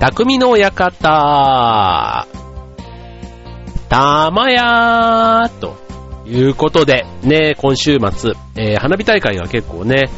匠の館、たまやーということで、ね、今週末、えー、花火大会が結構ね、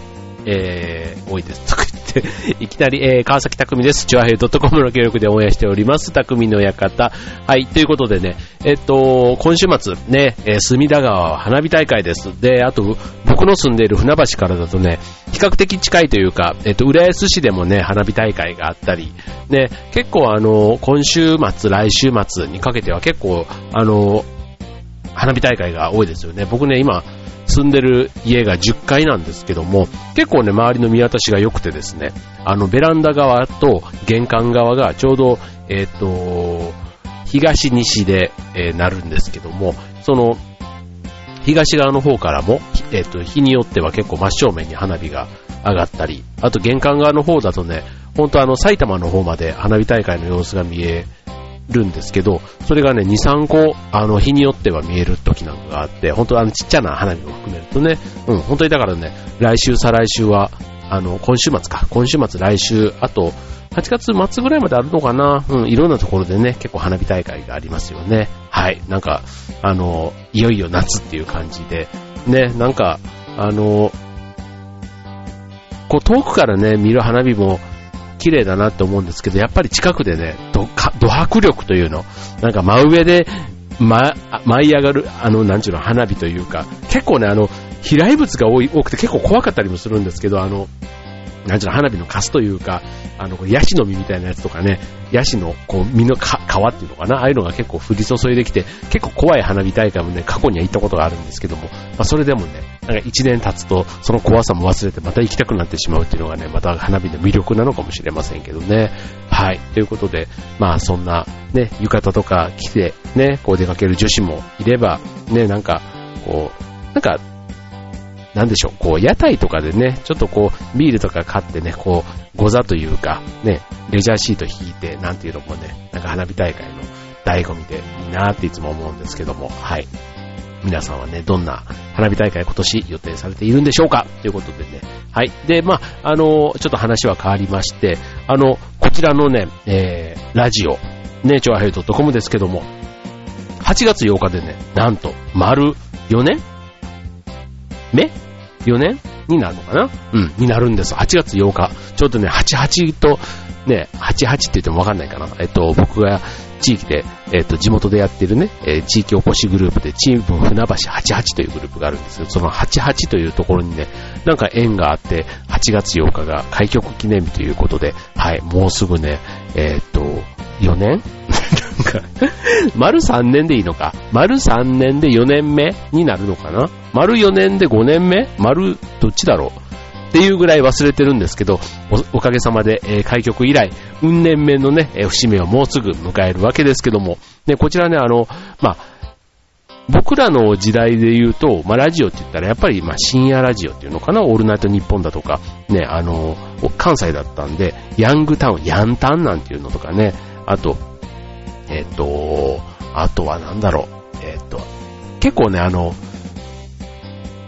えー、多いです。て、いきなり、えー、川崎匠です。チュアヘイドットコムの協力で応援しております。匠の館。はい、ということでね、えっと、今週末、ね、えー、隅田川花火大会です。で、あと、僕の住んでいる船橋からだとね、比較的近いというか、えっと、浦安市でもね、花火大会があったり、ね、結構あの、今週末、来週末にかけては結構、あの、花火大会が多いですよね。僕ね、今、住んでる家が10階なんですけども、結構ね、周りの見渡しが良くてですね、あの、ベランダ側と玄関側がちょうど、えっ、ー、と、東西で、えー、なるんですけども、その、東側の方からも、えっ、ー、と、日によっては結構真正面に花火が上がったり、あと玄関側の方だとね、本当あの、埼玉の方まで花火大会の様子が見えるんですけど、それがね、2、3個、あの、日によっては見える時なんかがあって、本当あの、ちっちゃな花火も含めるとね、うん、本当にだからね、来週、再来週は、あの、今週末か、今週末、来週、あと、8月末ぐらいまであるのかなうん、いろんなところでね、結構花火大会がありますよね。はい。なんか、あの、いよいよ夏っていう感じで、ね、なんか、あの、こう遠くからね、見る花火も、綺麗だなって思うんですけど、やっぱり近くでね、ど、ド迫力というの、なんか真上で、ま、舞い上がる、あの、なんちゅうの、花火というか、結構ね、あの、飛来物が多い、多くて結構怖かったりもするんですけど、あの、なんちゅうの、花火のカスというか、あの、ヤシの実みたいなやつとかね、ヤシの、こう、実のか皮っていうのかな、ああいうのが結構降り注いできて、結構怖い花火大会もね、過去には行ったことがあるんですけども、まあ、それでもね、なんか一年経つと、その怖さも忘れてまた行きたくなってしまうっていうのがね、また花火の魅力なのかもしれませんけどね。はい。ということで、まあそんな、ね、浴衣とか着て、ね、こう出かける女子もいれば、ね、なんか、こう、なんか、なんでしょう、こう、屋台とかでね、ちょっとこう、ビールとか買ってね、こう、ご座というか、ね、レジャーシート引いて、なんていうのもね、なんか花火大会の醍醐味でいいなっていつも思うんですけども、はい。皆さんはね、どんな花火大会今年予定されているんでしょうか？ということでね。はい。で、まあ、あの、ちょっと話は変わりまして、あの、こちらのね、えー、ラジオ、ね、チョアヘイトコムですけども、8月8日でね、なんと、丸4年？目？?4 年になるのかな？うん、になるんです。8月8日。ちょっとね、88と、ね、88って言ってもわかんないかな。えっと、僕が地域で、えっと、地元でやってるね、えー、地域おこしグループで、チーム船橋88というグループがあるんですけど、その88というところにね、なんか縁があって、8月8日が開局記念日ということで、はい、もうすぐね、え、っと、4年か。丸3年でいいのか。丸3年で4年目になるのかな。丸4年で5年目？丸、どっちだろう？っていうぐらい忘れてるんですけど、おかげさまで、えー、開局以来、運年目のね、えー、節目をもうすぐ迎えるわけですけども、ね、こちらね、あの、まあ、僕らの時代で言うと、まあ、ラジオって言ったらやっぱり、まあ、深夜ラジオっていうのかな、オールナイトニッポンだとか、ね、あの、関西だったんで、ヤングタウン、ヤンタンなんていうのとかね、あと、えっ、と、あとはなんだろう、えっ、と、結構ね、あの、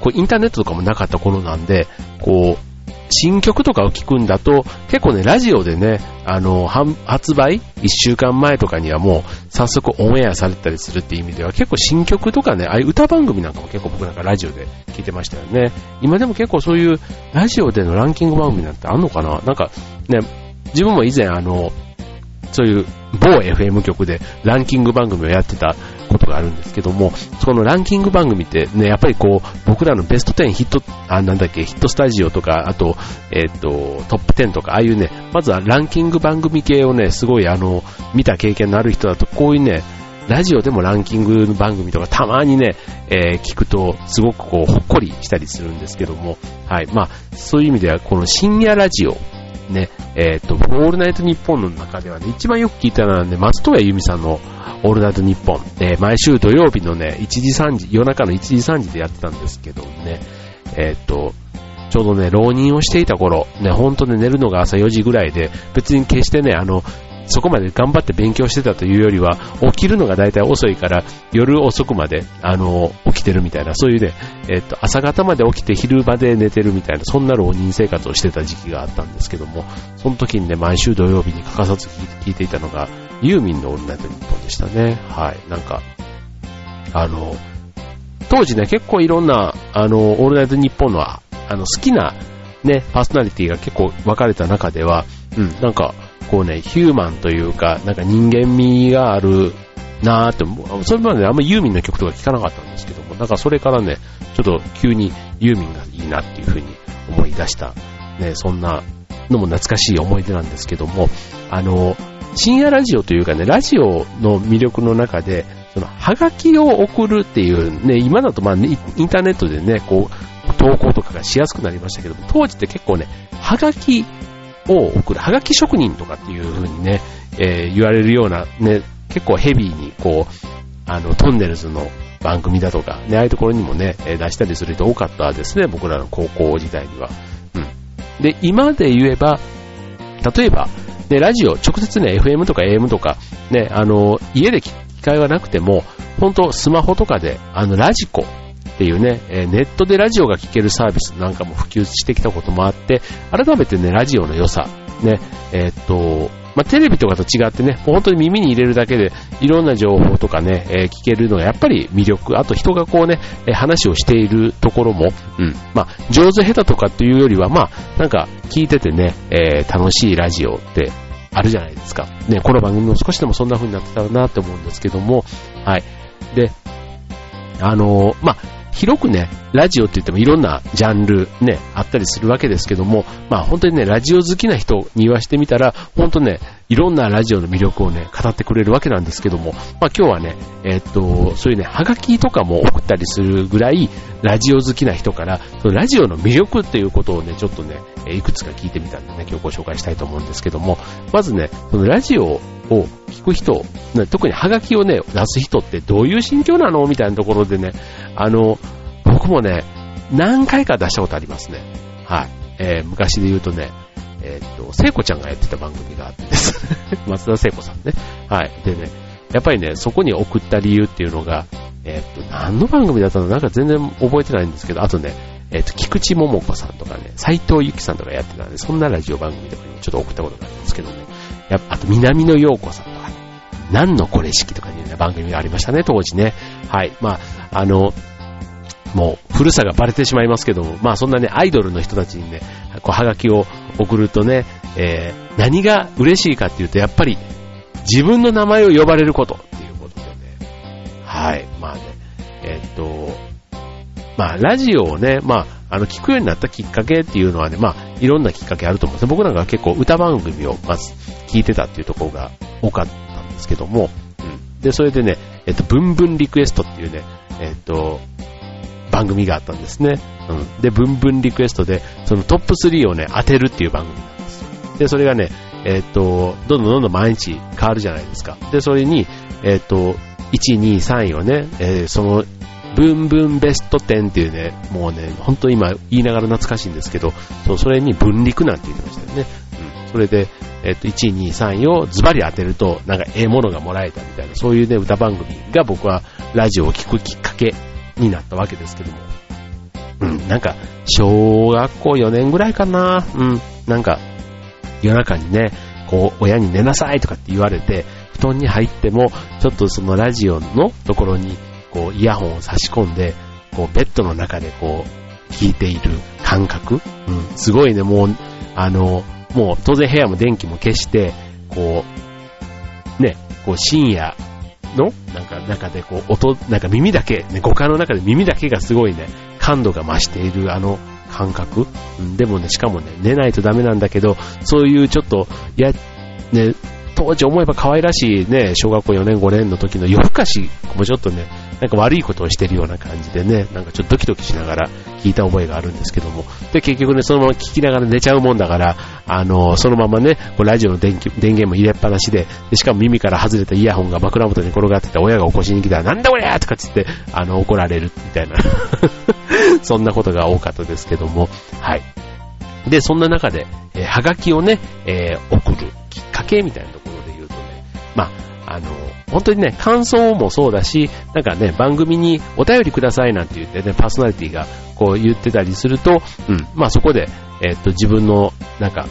こうインターネットとかもなかった頃なんで、こう、新曲とかを聴くんだと、結構ね、ラジオでね、あの、発売 ?1 週間前とかにはもう、早速オンエアされたりするっていう意味では、結構新曲とかね、ああいう歌番組なんかも結構僕なんかラジオで聴いてましたよね。今でも結構そういう、ラジオでのランキング番組なんてあんのかな？なんか、ね、自分も以前あの、そういう某 FM 局でランキング番組をやってたことがあるんですけども、そのランキング番組ってね、やっぱりこう、僕らのベスト10ヒット、あ、なんだっけ、ヒットスタジオとか、あと、えっ、ー、と、トップ10とか、ああいうね、まずはランキング番組系をね、すごいあの、見た経験のある人だと、こういうね、ラジオでもランキング番組とかたまにね、えー、聞くとすごくこうほっこりしたりするんですけども、はい。まあ、そういう意味ではこの深夜ラジオね、えっ、ー、と、オールナイトニッポンの中ではね、一番よく聞いたのはね、松任谷由実さんのオールナイトニッポン、えー、毎週土曜日のね、1時3時、夜中の1時3時でやってたんですけどね、えっ、ー、と、ちょうどね、浪人をしていた頃、ね、ほんとね、寝るのが朝4時ぐらいで、別に決してね、あの、そこまで頑張って勉強してたというよりは、起きるのが大体遅いから、夜遅くまで、あの、起きてるみたいな、そういうね、えっと、朝方まで起きて昼まで寝てるみたいな、そんな浪人生活をしてた時期があったんですけども、その時にね、毎週土曜日に欠かさず聞いていたのが、ユーミンのオールナイトニッポンでしたね。はい。なんか、あの、当時ね、結構いろんな、あの、オールナイトニッポンの、あの、好きな、ね、パーソナリティが結構分かれた中では、うん、なんか、こうね、ヒューマンというか、なんか人間味があるなーって、それまであんまユーミンの曲とか聴かなかったんですけども、なんかそれからね、ちょっと急にユーミンがいいなっていうふうに思い出した、ね、そんなのも懐かしい思い出なんですけども、あの、深夜ラジオというかね、ラジオの魅力の中で、その、はがきを送るっていう、ね、今だとまあ、ね、インターネットでね、こう、投稿とかがしやすくなりましたけども、当時って結構ね、はがきを送る、はがき職人とかっていう風にね、えー、言われるような、ね、結構ヘビーに、こう、あの、トンネルズの番組だとか、ね、ああいうところにもね、出したりする人多かったですね、僕らの高校時代には。うん。で、今で言えば、例えば、ね、ラジオ、直接ね、FM とか AM とか、ね、あの、家で機会はなくても、本当スマホとかで、あの、ラジコっていうね、えネットでラジオが聴けるサービスなんかも普及してきたこともあって、改めてね、ラジオの良さ、ね、えー、っと、まあ、テレビとかと違ってね、もう本当に耳に入れるだけで、いろんな情報とかね、えー、聞けるのがやっぱり魅力。あと人がこうね、えー、話をしているところも、うん、まあ、上手下手とかっていうよりは、まあ、なんか聞いててね、えー、楽しいラジオってあるじゃないですか。ね、この番組も少しでもそんな風になってたらなって思うんですけども、はい。で、あの、まあ、広くね、ラジオって言ってもいろんなジャンルね、あったりするわけですけども、まあ本当にね、ラジオ好きな人に言わしてみたら、本当ね、いろんなラジオの魅力をね、語ってくれるわけなんですけども、まあ今日はね、えー、っと、そういうね、ハガキとかも送ったりするぐらい、ラジオ好きな人から、そのラジオの魅力っていうことをね、ちょっとね、いくつか聞いてみたんでね、今日ご紹介したいと思うんですけども、まずね、そのラジオを聞く人、特にハガキをね、出す人ってどういう心境なのみたいなところでね、あの、僕もね、何回か出したことありますね。はい。えー、昔で言うとね、えー、っと、聖子ちゃんがやってた番組があってです 松田聖子さんね。はい。でね、やっぱりね、そこに送った理由っていうのが、えー、っと、何の番組だったの？なんか全然覚えてないんですけど、あとね、えっと、菊池桃子さんとかね、斎藤由紀さんとかやってたんで、そんなラジオ番組とかにちょっと送ったことがあるんですけどね。やあと、南野陽子さんとかね、何のこれ式とかいうね、番組がありましたね、当時ね。はい。まあ、あの、もう古さがバレてしまいますけども、まあそんなね、アイドルの人たちにね、こう、はがきを送るとね、えー、何が嬉しいかっていうと、やっぱり自分の名前を呼ばれることっていうことでね、はい、まあね、えー、っと、まあラジオをね、まあ、あの、聞くようになったきっかけっていうのはね、まあ、いろんなきっかけあると思うんです。僕なんか結構歌番組をまず聞いてたっていうところが多かったんですけども、うん。で、それでね、えっと、ブンブンリクエストっていうね、えっと、番組があったんですね。うん。で、ブンブンリクエストで、そのトップ3をね、当てるっていう番組なんですよ。で、それがね、えー、っと、どんどんどんどん毎日変わるじゃないですか。で、それに、えー、っと、1、2、3位をね、えー、その、ブンブンベスト10っていうね、もうね、本当今言いながら懐かしいんですけど、そうそれに分陸なんて言ってましたよね。うん。それで、えっと、1位、2位、3位をズバリ当てると、なんかええものがもらえたみたいな、そういうね、歌番組が僕はラジオを聴くきっかけになったわけですけども。うん、なんか、小学校4年ぐらいかな。うん、なんか、夜中にね、こう、親に寝なさいとかって言われて、布団に入っても、ちょっとそのラジオのところに、こう、イヤホンを差し込んで、こう、ベッドの中でこう、聞いている感覚。うん、すごいね、もう、あの、もう当然部屋も電気も消して、こう、ね、こう深夜の、なんか中でこう音、なんか耳だけ、ね、五感の中で耳だけがすごいね、感度が増しているあの感覚、うん、でもね、しかもね、寝ないとダメなんだけど、そういうちょっと、や、ね、当時思えば可愛らしいね、小学校4年5年の時の夜更かしもうちょっとね、なんか悪いことをしてるような感じでね、なんかちょっとドキドキしながら聞いた覚えがあるんですけども、で、結局ね、そのまま聞きながら寝ちゃうもんだから、あの、そのままね、こうラジオの電気電源も入れっぱなしでで、しかも耳から外れたイヤホンが枕元に転がってて、親が起こしに来たら、なんだこりゃとかつって、あの、怒られるみたいな。そんなことが多かったですけども、はい。で、そんな中で、えー、はがきをね、えー、送るきっかけみたいなところまあ、あの、本当にね、感想もそうだし、なんかね、番組にお便りくださいなんて言ってね、パーソナリティがこう言ってたりすると、うん、まあそこで、えっと、自分の、なんか、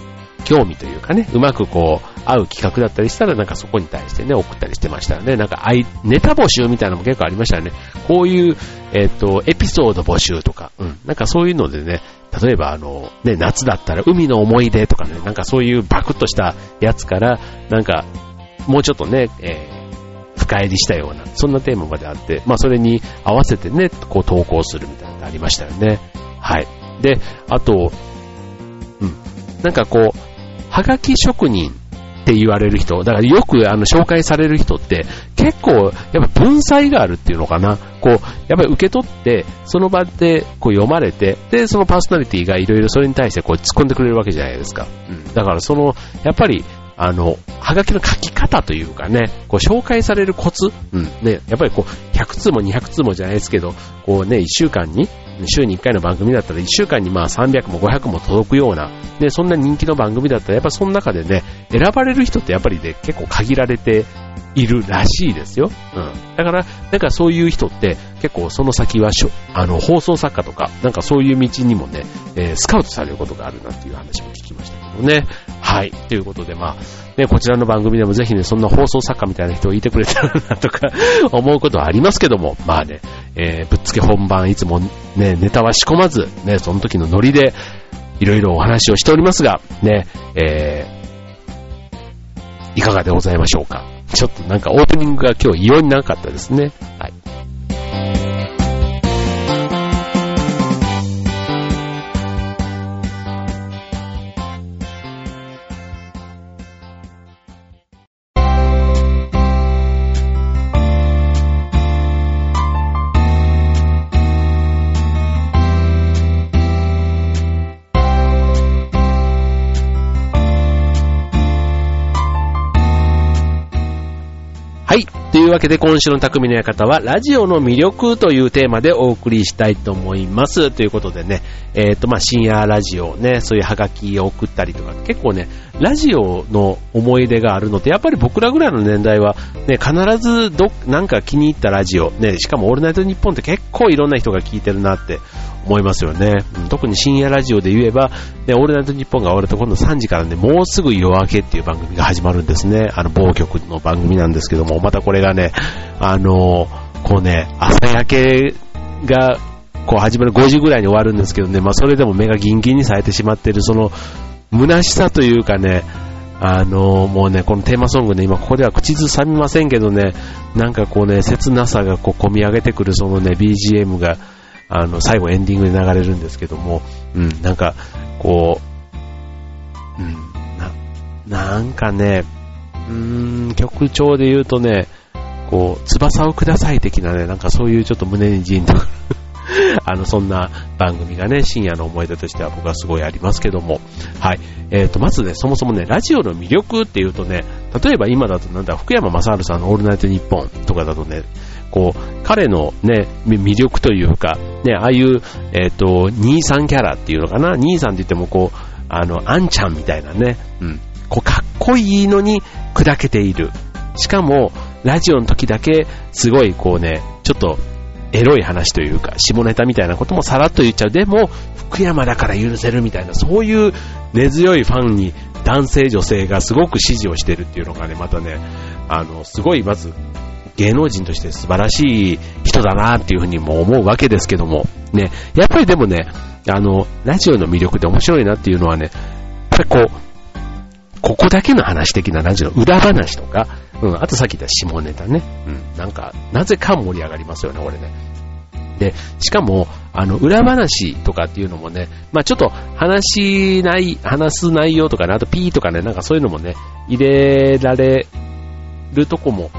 興味というかね、うまくこう、合う企画だったりしたら、なんかそこに対してね、送ったりしてましたよね。なんか、あいネタ募集みたいなのも結構ありましたよね。こういう、えっ、と、エピソード募集とか、うん、なんかそういうのでね、例えばあの、ね、夏だったら海の思い出とかね、なんかそういうバクッとしたやつから、なんか、もうちょっとね、えー、深入りしたような、そんなテーマまであって、まあそれに合わせてね、こう投稿するみたいなのがありましたよね。はい。で、あと、うん、なんかこう、はがき職人って言われる人、だからよくあの紹介される人って結構やっぱ文才があるっていうのかな。こう、やっぱり受け取って、その場でこう読まれて、で、そのパーソナリティがいろいろそれに対してこう突っ込んでくれるわけじゃないですか。うん。だからその、やっぱり、あの、はがきの書き方というかね、こう紹介されるコツ、うん、ね、やっぱりこう、100通も200通もじゃないですけど、こうね、1週間に週に1回の番組だったら1週間にまあ300も500も届くような、ね、そんな人気の番組だったらやっぱその中でね、選ばれる人ってやっぱりね、結構限られているらしいですよ。うん。だから、なんかそういう人って結構その先はしょ、あの、放送作家とか、なんかそういう道にもね、えー、スカウトされることがあるなっていう話も聞きましたけどね。はい。ということでまあ、ね、こちらの番組でもぜひね、そんな放送作家みたいな人をいてくれたらなとか 思うことはありますけども、まあね、えー、ぶっつけ本番いつもね、ネタは仕込まず、ね、その時のノリで、いろいろお話をしておりますが、ね、えー、いかがでございましょうか。ちょっとなんかオープニングが今日異様になかったですね。はい。けで今週の匠の館はラジオの魅力というテーマでお送りしたいと思います。ということでね、えっ、ー、とまあ深夜ラジオね、そういうハガキを送ったりとか、結構ね、ラジオの思い出があるので、やっぱり僕らぐらいの年代はね、必ずど、なんか気に入ったラジオ、ね、しかもオールナイトニッポンって結構いろんな人が聞いてるなって思いますよね。特に深夜ラジオで言えば、ね、オールナイトニッポンが終わると今度3時からね、もうすぐ夜明けっていう番組が始まるんですね。あの、某局の番組なんですけども、またこれがね、あの、こうね、朝焼けが、こう始まる5時ぐらいに終わるんですけどね、まあそれでも目がギンギンにされてしまっている、その、虚しさというかね、あのもうね、このテーマソングね、今ここでは口ずさみませんけどね、なんかこうね、切なさがこう込み上げてくるそのね、BGM が、あの、最後エンディングで流れるんですけども、うん、なんか、こう、うん、な、なんかね、うーん、曲調で言うとね、こう、翼をください的なね、なんかそういうちょっと胸にじんと あの、そんな番組がね、深夜の思い出としては僕はすごいありますけども。はい。えっ、ー、と、まずね、そもそもね、ラジオの魅力っていうとね、例えば今だとなんだ、福山雅治さんのオールナイトニッポンとかだとね、こう、彼のね、魅力というか、ね、ああいう、えっ、ー、と、兄さんキャラっていうのかな、兄さんって言ってもこう、あの、あんちゃんみたいなね、うん、こう、かっこいいのに砕けている。しかも、ラジオの時だけ、すごいこうね、ちょっと、エロい話というか、下ネタみたいなこともさらっと言っちゃう。でも、福山だから許せるみたいな、そういう根強いファンに男性女性がすごく支持をしてるっていうのがね、またね、あの、すごいまず芸能人として素晴らしい人だなっていうふうにも思うわけですけども、ね、やっぱりでもね、あの、ラジオの魅力で面白いなっていうのはね、やっぱりこう、ここだけの話的なラジオの裏話とか、うん、あとさっき言った下ネタね、うん、なんか、なぜか盛り上がりますよね、俺ね。で、しかも、あの、裏話とかっていうのもね、まあちょっと話しない、話す内容とかね、あとピーとかね、なんかそういうのもね、入れられるとこも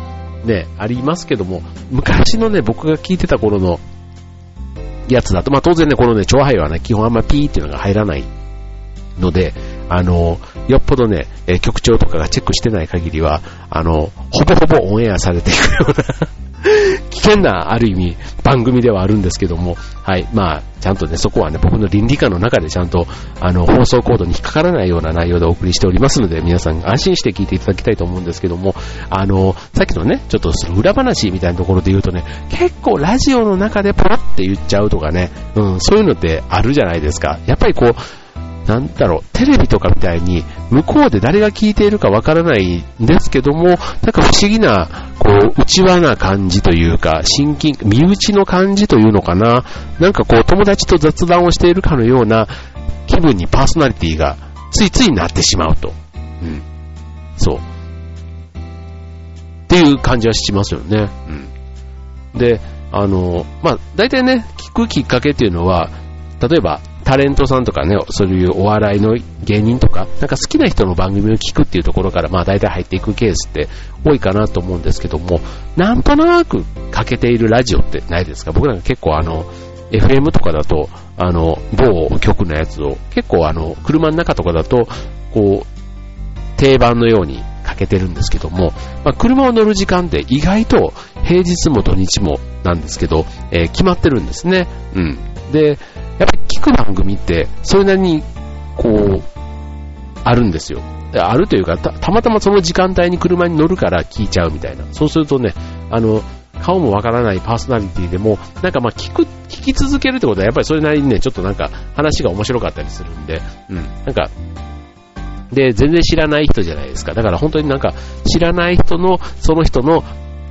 ね、ありますけども、昔のね、僕が聞いてた頃のやつだと、まあ当然ね、このね、超配はね、基本あんまピーっていうのが入らないので、あの、よっぽどね、局長とかがチェックしてない限りは、あの、ほぼほぼオンエアされていくような危険な、ある意味、番組ではあるんですけども、はい、まあ、ちゃんとね、そこはね、僕の倫理観の中でちゃんと、あの、放送コードに引っかからないような内容でお送りしておりますので、皆さん安心して聞いていただきたいと思うんですけども、あの、さっきのね、ちょっとその裏話みたいなところで言うとね、結構ラジオの中でポロって言っちゃうとかね、うん、そういうのってあるじゃないですか。やっぱりこう、なんだろう、テレビとかみたいに、向こうで誰が聞いているかわからないんですけども、なんか不思議な、こう、内輪な感じというか、親近、身内の感じというのかな。なんかこう、友達と雑談をしているかのような気分にパーソナリティがついついなってしまうと。うん。そう。っていう感じはしますよね。うん。で、あの、まあ、大体ね、聞くきっかけっていうのは、例えば、タレントさんとかね、そういうお笑いの芸人とか、なんか好きな人の番組を聞くっていうところから、まあ大体入っていくケースって多いかなと思うんですけども、なんとなくかけているラジオってないですか？僕なんか結構あの、FM とかだと、あの、某局のやつを、結構あの、車の中とかだと、こう、定番のようにかけてるんですけども、まあ、車を乗る時間って意外と平日も土日もなんですけど、えー、決まってるんですね。うん。で、やっぱり聞く番組って、それなりに、こう、あるんですよ。あるというかた、たまたまその時間帯に車に乗るから聞いちゃうみたいな。そうするとね、あの、顔もわからないパーソナリティでも、なんかまあ聞く、聞き続けるってことはやっぱりそれなりにね、ちょっとなんか話が面白かったりするんで、うん、なんか、で、全然知らない人じゃないですか。だから本当になんか知らない人の、その人の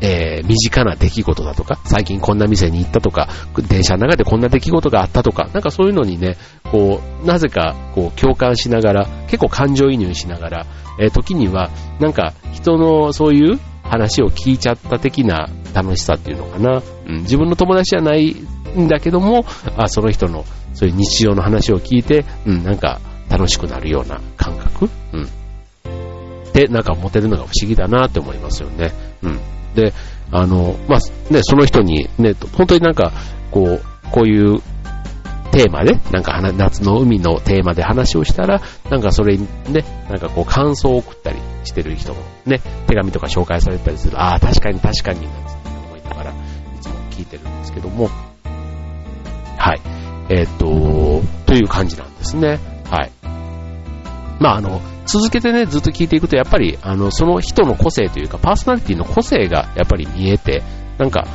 えー、身近な出来事だとか、最近こんな店に行ったとか、電車の中でこんな出来事があったとか、なんかそういうのにね、こう、なぜか、こう、共感しながら、結構感情移入しながら、えー、時には、なんか、人のそういう話を聞いちゃった的な楽しさっていうのかな。うん、自分の友達じゃないんだけども、あ、その人の、そういう日常の話を聞いて、うん、なんか、楽しくなるような感覚うん。で、なんか持てるのが不思議だなって思いますよね。うん。で、あの、まあ、ね、その人にね、本当になんか、こう、こういうテーマで、なんか夏の海のテーマで話をしたら、なんかそれにね、なんかこう感想を送ったりしてる人もね、手紙とか紹介されたりする、ああ、確かに確かに、なんつって思いながら、いつも聞いてるんですけども、はい。えっ、ー、と、という感じなんですね。はい。まあ、あの、続けてね、ずっと聞いていくと、やっぱり、あの、その人の個性というか、パーソナリティの個性がやっぱり見えて、なんか、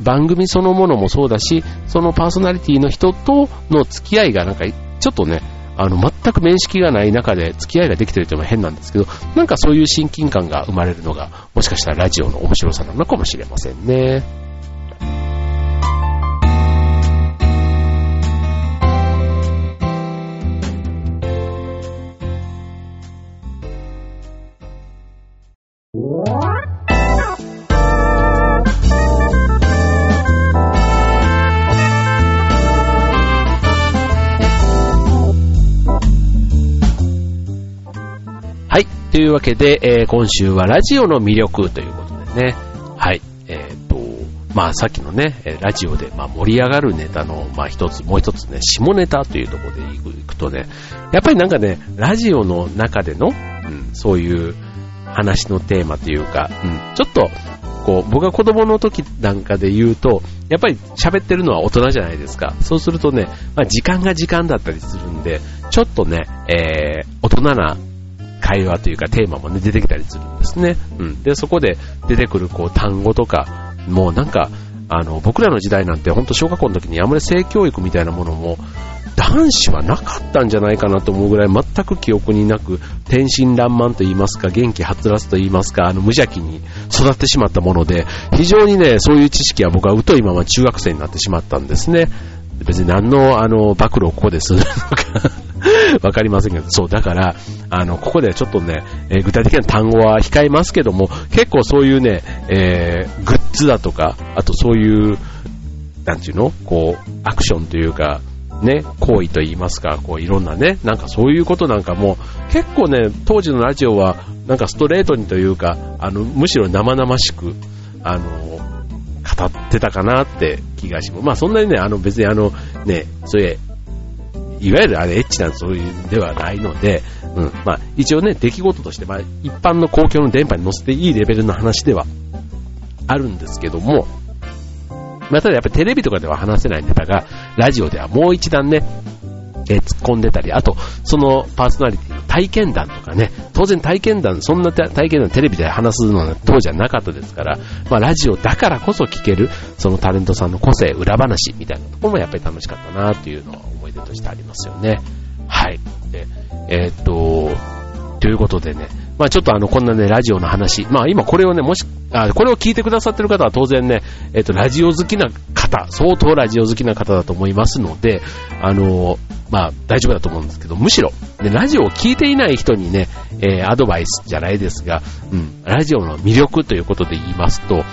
番組そのものもそうだし、そのパーソナリティの人との付き合いがなんか、ちょっとね、あの、全く面識がない中で付き合いができてるというのは変なんですけど、なんかそういう親近感が生まれるのが、もしかしたらラジオの面白さなのかもしれませんね。というわけで、えー、今週はラジオの魅力ということでね、はい、えっ、ー、と、まあさっきのね、ラジオで、まあ、盛り上がるネタの、まあ一つ、もう一つね、下ネタというところで行くとね、やっぱりなんかね、ラジオの中での、うん、そういう話のテーマというか、うん、ちょっと、こう、僕が子供の時なんかで言うと、やっぱり喋ってるのは大人じゃないですか。そうするとね、まあ時間が時間だったりするんで、ちょっとね、えー、大人な会話というかテーマもね、出てきたりするんですね。うん。で、そこで出てくるこう単語とか、もうなんか、あの、僕らの時代なんて本当小学校の時にあまり性教育みたいなものも、男子はなかったんじゃないかなと思うぐらい全く記憶になく、天真爛漫と言いますか、元気はつらつと言いますか、あの無邪気に育ってしまったもので、非常にね、そういう知識は僕は疎いまま中学生になってしまったんですね。別に何のあの暴露をここでするのかわかりませんけど、そう、だから、あの、ここでちょっとね、えー、具体的な単語は控えますけども、結構そういうね、えー、グッズだとか、あとそういう、なんていうの？こう、アクションというか、ね、行為と言いますか、こういろんなね、なんかそういうことなんかも、結構ね、当時のラジオは、なんかストレートにというか、あの、むしろ生々しく、あの、語ってたかなって気がします。まあそんなにね、あの別にあの、ね、それ、いういわゆるあれエッチなそういうではないので、うん、まあ一応ね、出来事として、まあ一般の公共の電波に乗せていいレベルの話ではあるんですけども、まあ、ただやっぱりテレビとかでは話せないネタが、ラジオではもう一段ね、え、突っ込んでたり、あと、そのパーソナリティの体験談とかね、当然体験談、そんな体験談テレビで話すのは当時はなかったですから、まあラジオだからこそ聞ける、そのタレントさんの個性、裏話みたいなところもやっぱり楽しかったなっていうのは思い出としてありますよね。はい。で、えー、っと、ということでね、まあちょっとあの、こんなね、ラジオの話、まあ今これをね、もし、あこれを聞いてくださってる方は当然ね、えっ、と、ラジオ好きな方、相当ラジオ好きな方だと思いますので、あの、まあ大丈夫だと思うんですけど、むしろ、ね、ラジオを聞いていない人にね、えー、アドバイスじゃないですが、うん、ラジオの魅力ということで言いますと、うん、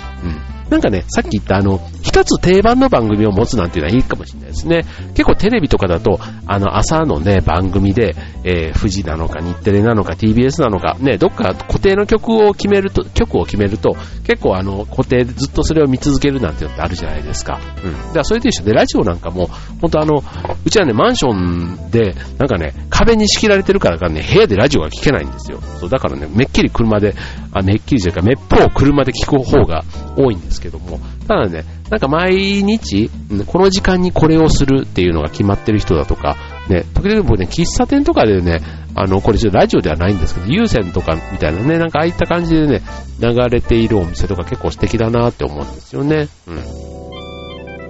なんかね、さっき言ったあの、一つ定番の番組を持つなんていうのはいいかもしれないですね。結構テレビとかだと、あの、朝のね、番組で、えー、富士なのか日テレなのか TBS なのか、ね、どっか固定の曲を決めると、曲を決めると、結構あの、固定でずっとそれを見続けるなんていうのってあるじゃないですか。うん。だからそれと一緒で、ラジオなんかも、本当あの、うちはね、マンションで、なんかね、壁に仕切られてるからかね、部屋でラジオが聞けないんですよ。そう、だからね、めっきり車で、あ、めっきりといか、めっぽう車で聞く方が多いんですけども、ただね、なんか毎日、この時間にこれをするっていうのが決まってる人だとか、ね、時々僕ね、喫茶店とかでね、あの、これラジオではないんですけど、有線とかみたいなね、なんかああいった感じでね、流れているお店とか結構素敵だなって思うんですよね。うん。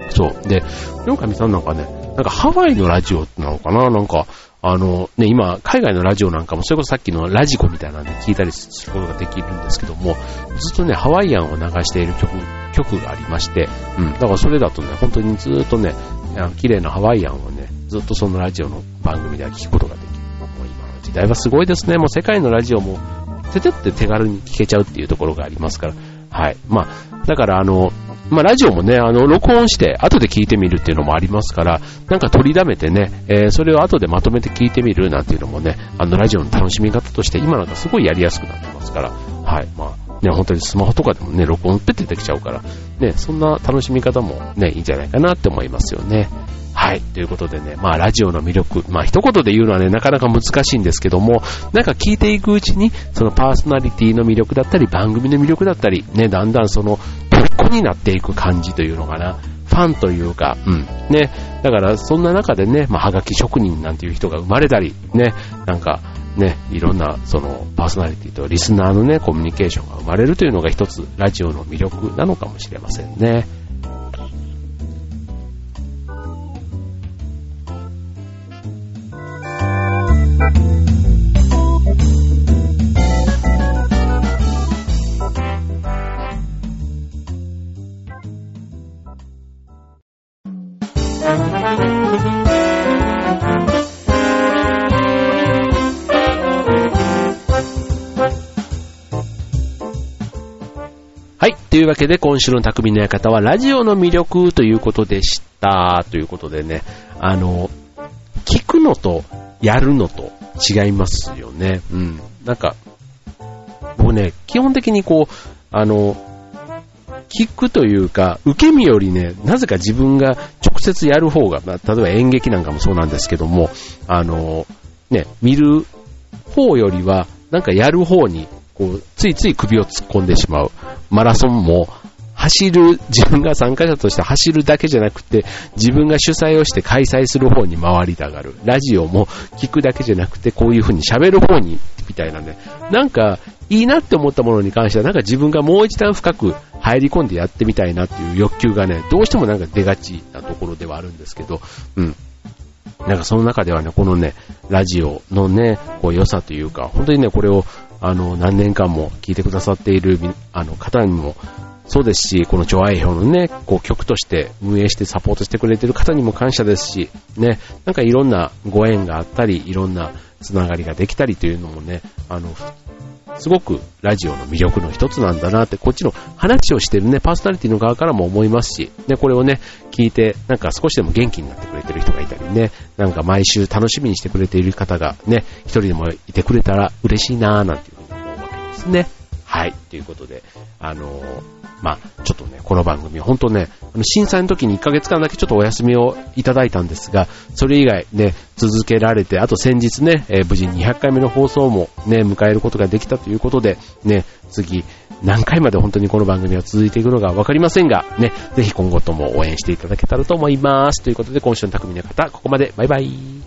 そう。で、ヨかみさんなんかね、なんかハワイのラジオなのかな？なんか、あの、ね、今、海外のラジオなんかも、それこそさっきのラジコみたいなんで聞いたりすることができるんですけども、ずっとね、ハワイアンを流している曲、曲がありまして、うん、だからそれだとね、本当にずっとね、綺麗なハワイアンをね、ずっとそのラジオの番組では聞くことができる。もう今の時代はすごいですね。もう世界のラジオも、ててって手軽に聞けちゃうっていうところがありますから、はい。まあ、だからあの、まあ、ラジオもね、あの、録音して、後で聞いてみるっていうのもありますから、なんか取りだめてね、えー、それを後でまとめて聞いてみるなんていうのもね、あの、ラジオの楽しみ方として、今なんかすごいやりやすくなってますから、はい、まあ、ね、本当にスマホとかでもね、録音ペッてきちゃうから、ね、そんな楽しみ方もね、いいんじゃないかなって思いますよね。はい。ということでね、まあラジオの魅力、まあ一言で言うのはね、なかなか難しいんですけども、なんか聞いていくうちに、そのパーソナリティの魅力だったり、番組の魅力だったり、ね、だんだんその、虜になっていく感じというのかな。ファンというか、うん。ね。だからそんな中でね、まあはがき職人なんていう人が生まれたり、ね、なんか、ね、いろんな、その、パーソナリティとリスナーのね、コミュニケーションが生まれるというのが一つ、ラジオの魅力なのかもしれませんね。はい。というわけで、今週の匠の館は、ラジオの魅力ということでした。ということでね、あの、聞くのとやるのと違いますよね。うん。なんか、僕ね、基本的にこう、あの、聞くというか、受け身よりね、なぜか自分が直接やる方が、まあ、例えば演劇なんかもそうなんですけども、あの、ね、見る方よりは、なんかやる方にこう、ついつい首を突っ込んでしまう。マラソンも、走る、自分が参加者として走るだけじゃなくて、自分が主催をして開催する方に回りたがる。ラジオも聞くだけじゃなくて、こういう風に喋る方に、みたいなね。なんか、いいなって思ったものに関しては、なんか自分がもう一段深く入り込んでやってみたいなっていう欲求がね、どうしてもなんか出がちなところではあるんですけど、うん。なんかその中ではね、このね、ラジオのね、こう良さというか、本当にね、これをあの、何年間も聴いてくださっている、あの、方にも、そうですし、この上愛表のね、こう曲として運営してサポートしてくれてる方にも感謝ですし、ね、なんかいろんなご縁があったり、いろんなつながりができたりというのもね、あの、すごくラジオの魅力の一つなんだなって、こっちの話をしてるね、パーソナリティの側からも思いますし、ね、これをね、聞いて、なんか少しでも元気になってくれてる人がいたりね、なんか毎週楽しみにしてくれている方がね、一人でもいてくれたら嬉しいなぁなんていうふうに思うわけですね。はい。ということで、あのー、まあ、ちょっとね、この番組、本当ね、あの震災の時に1ヶ月間だけちょっとお休みをいただいたんですが、それ以外ね、続けられて、あと先日ね、えー、無事200回目の放送もね、迎えることができたということで、ね、次、何回まで本当にこの番組は続いていくのかわかりませんが、ね、ぜひ今後とも応援していただけたらと思います。ということで、今週の匠の方、ここまで。バイバイ。